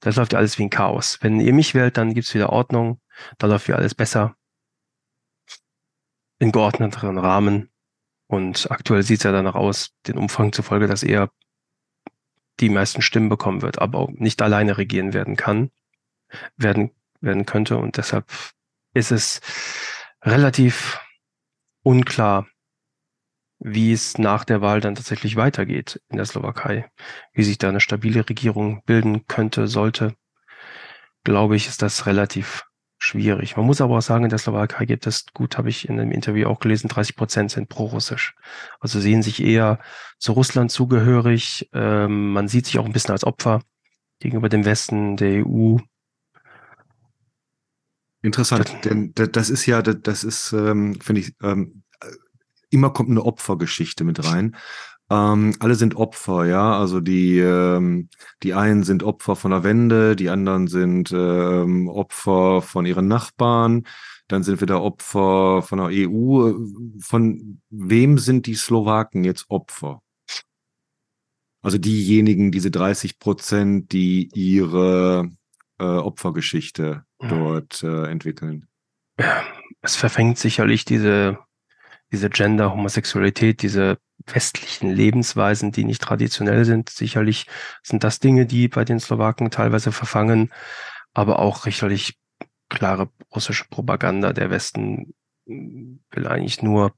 Das läuft ja alles wie ein Chaos. Wenn ihr mich wählt, dann gibt's wieder Ordnung, da läuft wieder alles besser. In geordneteren Rahmen. Und aktuell sieht's ja danach aus, den Umfang zufolge, dass eher die meisten Stimmen bekommen wird, aber auch nicht alleine regieren werden kann, werden, werden könnte. Und deshalb ist es relativ unklar, wie es nach der Wahl dann tatsächlich weitergeht in der Slowakei, wie sich da eine stabile Regierung bilden könnte, sollte, glaube ich, ist das relativ schwierig. Man muss aber auch sagen, in der Slowakei gibt es, gut, habe ich in einem Interview auch gelesen, 30 Prozent sind pro-russisch. Also sehen sich eher zu Russland zugehörig. Ähm, man sieht sich auch ein bisschen als Opfer gegenüber dem Westen, der EU. Interessant, das, denn das ist ja, das ist, ähm, finde ich, ähm, immer kommt eine Opfergeschichte mit rein. Ähm, alle sind Opfer, ja. Also die, ähm, die einen sind Opfer von der Wende, die anderen sind ähm, Opfer von ihren Nachbarn, dann sind wir da Opfer von der EU. Von wem sind die Slowaken jetzt Opfer? Also diejenigen, diese 30 Prozent, die ihre äh, Opfergeschichte dort äh, entwickeln. Es verfängt sicherlich diese, diese Gender, Homosexualität, diese westlichen Lebensweisen, die nicht traditionell sind. Sicherlich sind das Dinge, die bei den Slowaken teilweise verfangen, aber auch sicherlich klare russische Propaganda. Der Westen will eigentlich nur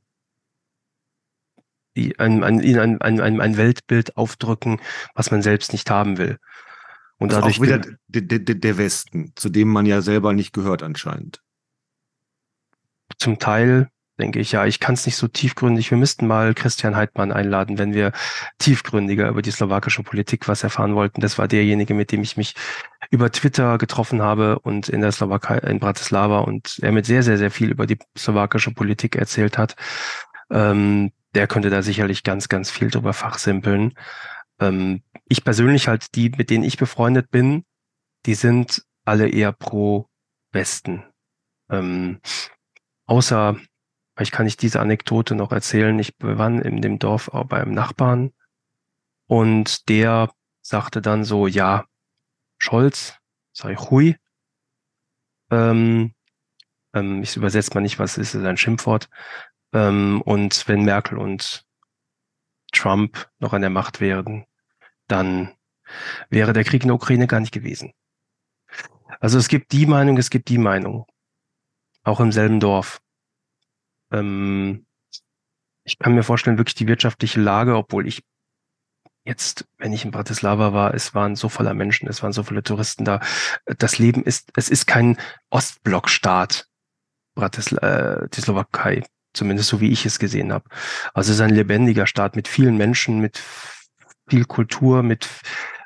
ein, ein, ein, ein, ein Weltbild aufdrücken, was man selbst nicht haben will. Und also dadurch auch wieder der, der, der Westen, zu dem man ja selber nicht gehört anscheinend. Zum Teil denke ich. Ja, ich kann es nicht so tiefgründig. Wir müssten mal Christian Heidmann einladen, wenn wir tiefgründiger über die slowakische Politik was erfahren wollten. Das war derjenige, mit dem ich mich über Twitter getroffen habe und in der Slowakei, in Bratislava und er mit sehr, sehr, sehr viel über die slowakische Politik erzählt hat. Ähm, der könnte da sicherlich ganz, ganz viel drüber fachsimpeln. Ähm, ich persönlich halt die, mit denen ich befreundet bin, die sind alle eher pro Westen. Ähm, außer Vielleicht kann ich diese Anekdote noch erzählen. Ich war in dem Dorf auch beim Nachbarn und der sagte dann so, ja, Scholz, sag ich, hui. Ähm, ähm, ich übersetze mal nicht, was ist, ist ein Schimpfwort. Ähm, und wenn Merkel und Trump noch an der Macht wären, dann wäre der Krieg in der Ukraine gar nicht gewesen. Also es gibt die Meinung, es gibt die Meinung. Auch im selben Dorf. Ähm, ich kann mir vorstellen, wirklich die wirtschaftliche Lage, obwohl ich jetzt, wenn ich in Bratislava war, es waren so voller Menschen, es waren so viele Touristen da. Das Leben ist, es ist kein Ostblockstaat, Bratisla äh, die Slowakei, zumindest so wie ich es gesehen habe. Also es ist ein lebendiger Staat mit vielen Menschen, mit viel Kultur, mit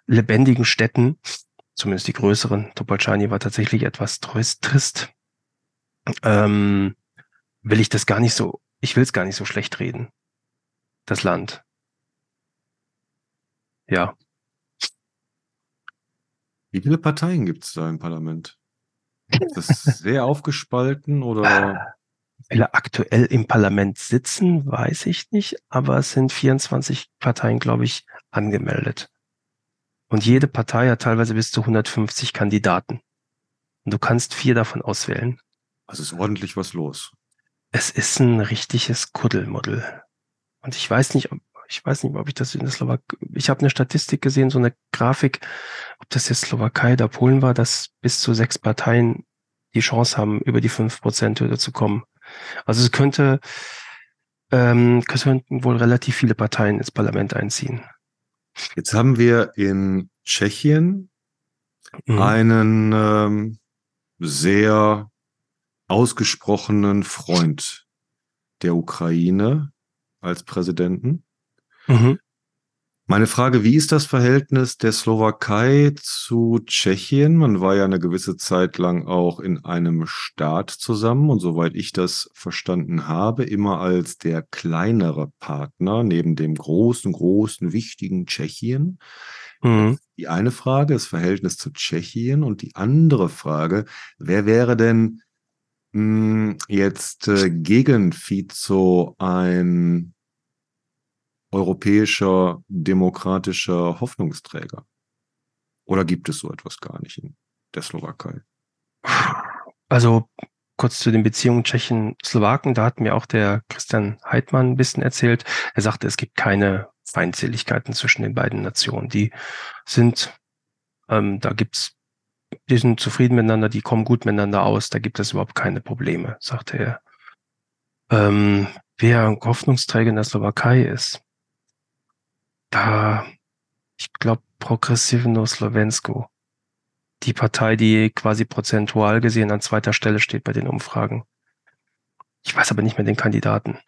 lebendigen Städten, zumindest die größeren. Topolchani war tatsächlich etwas trist. Ähm, will ich das gar nicht so, ich will es gar nicht so schlecht reden. Das Land. Ja. Wie viele Parteien gibt es da im Parlament? Ist das <laughs> sehr aufgespalten oder? Viele aktuell im Parlament sitzen, weiß ich nicht, aber es sind 24 Parteien, glaube ich, angemeldet. Und jede Partei hat teilweise bis zu 150 Kandidaten. Und du kannst vier davon auswählen. Also ist ordentlich was los es ist ein richtiges Kuddelmuddel. Und ich weiß nicht, ob, ich weiß nicht, ob ich das in der Slowakei, ich habe eine Statistik gesehen, so eine Grafik, ob das jetzt Slowakei oder Polen war, dass bis zu sechs Parteien die Chance haben, über die fünf Prozent Hürde zu kommen. Also es könnte, ähm, könnten wohl relativ viele Parteien ins Parlament einziehen. Jetzt haben wir in Tschechien mhm. einen ähm, sehr ausgesprochenen Freund der Ukraine als Präsidenten. Mhm. Meine Frage, wie ist das Verhältnis der Slowakei zu Tschechien? Man war ja eine gewisse Zeit lang auch in einem Staat zusammen und soweit ich das verstanden habe, immer als der kleinere Partner neben dem großen, großen, wichtigen Tschechien. Mhm. Die eine Frage, das Verhältnis zu Tschechien und die andere Frage, wer wäre denn jetzt äh, gegen Fico ein europäischer demokratischer Hoffnungsträger? Oder gibt es so etwas gar nicht in der Slowakei? Also kurz zu den Beziehungen Tschechen-Slowaken, da hat mir auch der Christian Heidmann ein bisschen erzählt. Er sagte, es gibt keine Feindseligkeiten zwischen den beiden Nationen. Die sind, ähm, da gibt's die sind zufrieden miteinander, die kommen gut miteinander aus, da gibt es überhaupt keine Probleme, sagte er. Ähm, wer Hoffnungsträger in der Slowakei ist, da, ich glaube, Progressivno Slovensko, die Partei, die quasi prozentual gesehen an zweiter Stelle steht bei den Umfragen. Ich weiß aber nicht mehr den Kandidaten.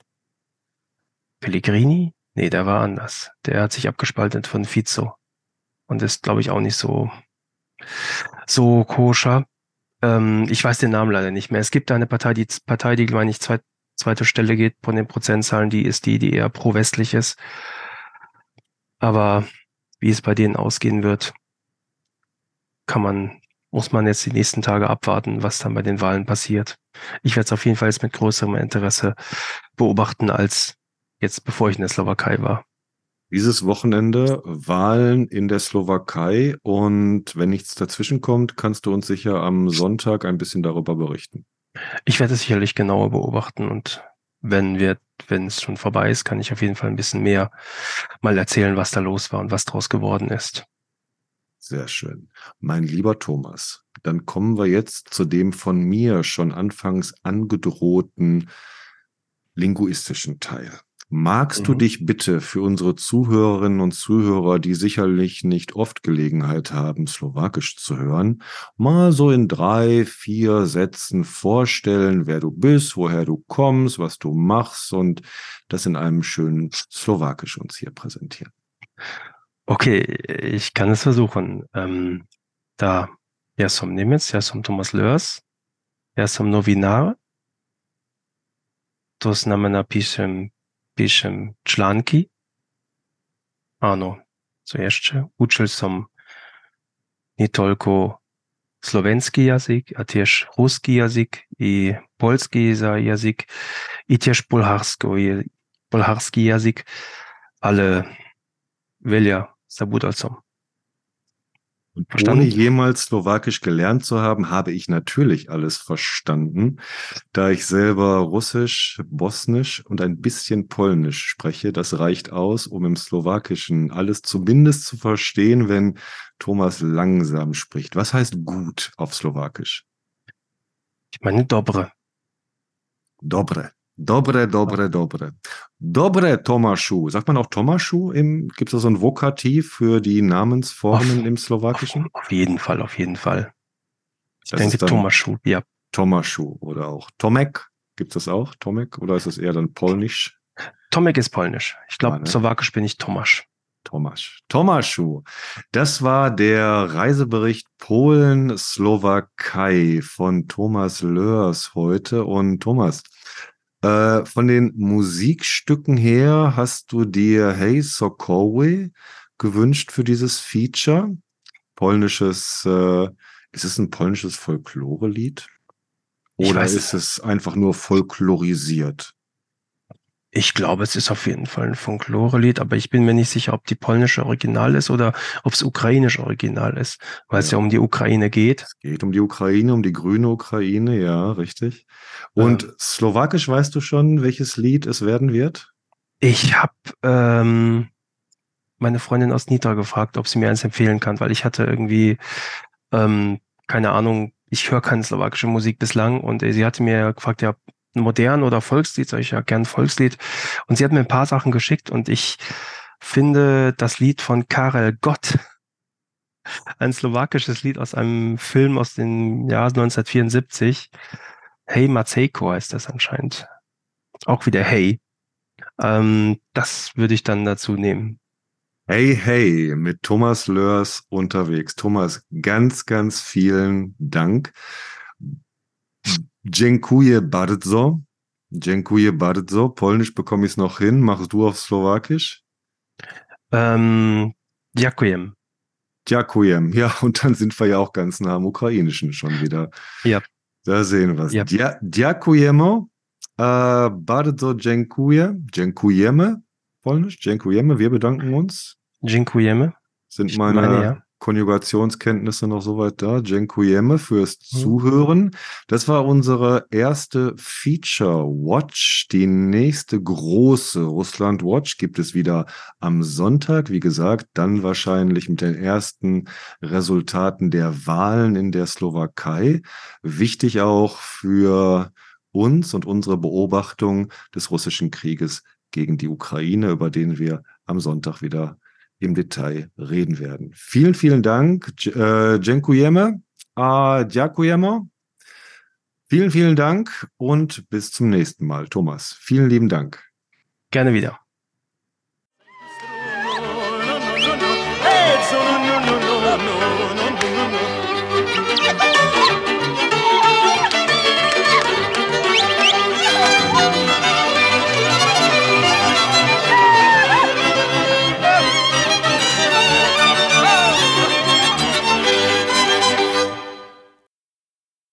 Pellegrini? Nee, der war anders. Der hat sich abgespalten von Fico. Und ist, glaube ich, auch nicht so so koscher. Ähm, ich weiß den Namen leider nicht mehr. Es gibt eine Partei, die Partei, die, meine ich, zweit, zweite Stelle geht von den Prozentzahlen, die ist die, die eher pro-westlich ist. Aber wie es bei denen ausgehen wird, kann man, muss man jetzt die nächsten Tage abwarten, was dann bei den Wahlen passiert. Ich werde es auf jeden Fall jetzt mit größerem Interesse beobachten als jetzt, bevor ich in der Slowakei war dieses Wochenende Wahlen in der Slowakei und wenn nichts dazwischen kommt, kannst du uns sicher am Sonntag ein bisschen darüber berichten. Ich werde es sicherlich genauer beobachten und wenn wir, wenn es schon vorbei ist, kann ich auf jeden Fall ein bisschen mehr mal erzählen, was da los war und was daraus geworden ist. Sehr schön. Mein lieber Thomas, dann kommen wir jetzt zu dem von mir schon anfangs angedrohten linguistischen Teil. Magst mhm. du dich bitte für unsere Zuhörerinnen und Zuhörer, die sicherlich nicht oft Gelegenheit haben, Slowakisch zu hören, mal so in drei, vier Sätzen vorstellen, wer du bist, woher du kommst, was du machst und das in einem schönen Slowakisch uns hier präsentieren? Okay, ich kann es versuchen. Ähm, da, ja som Niemiec, ja som Thomas Lörs, ja som Novinar, to znamená píšem piszę czlanki. Ano, co jeszcze? Uczył są nie tylko słowenski język, a też ruski język i polski język i też polharski język, ale wiele zabudalcom. Und Verstanden? ohne jemals Slowakisch gelernt zu haben, habe ich natürlich alles verstanden. Da ich selber Russisch, Bosnisch und ein bisschen Polnisch spreche, das reicht aus, um im Slowakischen alles zumindest zu verstehen, wenn Thomas langsam spricht. Was heißt gut auf Slowakisch? Ich meine dobre. Dobre. Dobre, dobre, dobre. Dobre Tomaschu. Sagt man auch Tomaschu? Gibt es da so ein Vokativ für die Namensformen auf, im Slowakischen? Auf, auf, jeden Fall, auf jeden Fall. Ich das denke Tomaschu, ja. Tomaschu oder auch Tomek. Gibt es das auch? Tomek? Oder ist es eher dann polnisch? Tomek ist polnisch. Ich glaube, ja, ne? slowakisch bin ich Tomasz. Tomasz. Tomaschu. Das war der Reisebericht Polen-Slowakei von Thomas Lörs heute. Und Thomas, äh, von den Musikstücken her hast du dir Hey Sokowe gewünscht für dieses Feature. Polnisches, äh, ist es ein polnisches Folklore-Lied? Oder ist es einfach nur folklorisiert? Ich glaube, es ist auf jeden Fall ein Folklore-Lied, aber ich bin mir nicht sicher, ob die polnische Original ist oder ob es ukrainische Original ist, weil ja. es ja um die Ukraine geht. Es geht um die Ukraine, um die grüne Ukraine, ja, richtig. Und ja. slowakisch weißt du schon, welches Lied es werden wird? Ich habe ähm, meine Freundin aus Nitra gefragt, ob sie mir eins empfehlen kann, weil ich hatte irgendwie, ähm, keine Ahnung, ich höre keine slowakische Musik bislang und sie hatte mir gefragt, ja, modern oder Volkslied, sage ich ja gern Volkslied. Und sie hat mir ein paar Sachen geschickt und ich finde das Lied von Karel Gott, <laughs> ein slowakisches Lied aus einem Film aus dem Jahr 1974. Hey Maceiko heißt das anscheinend. Auch wieder Hey. Ähm, das würde ich dann dazu nehmen. Hey, hey, mit Thomas Lörs unterwegs. Thomas, ganz, ganz vielen Dank. Dziękuję bardzo. Dziękuję bardzo. Polnisch bekomme ich es noch hin. Machst du auf Slowakisch? Ähm, dziękuję. Dziękuję. <laughs> Ja, und dann sind wir ja auch ganz nah am Ukrainischen schon wieder. Ja. Da sehen wir es. Ja. Dziękujemy. Äh, bardzo dziękuję. Dziękujemy. Polnisch. Dziękujemy. Wir bedanken uns. Dziękujemy. Sind meine, meine ja. Konjugationskenntnisse noch soweit da. Jenkuyeme fürs mhm. Zuhören. Das war unsere erste Feature Watch. Die nächste große Russland Watch gibt es wieder am Sonntag. Wie gesagt, dann wahrscheinlich mit den ersten Resultaten der Wahlen in der Slowakei. Wichtig auch für uns und unsere Beobachtung des russischen Krieges gegen die Ukraine, über den wir am Sonntag wieder im Detail reden werden. Vielen, vielen Dank. Äh, dziękujemy. Äh, dziękujemy. Vielen, vielen Dank und bis zum nächsten Mal. Thomas, vielen lieben Dank. Gerne wieder.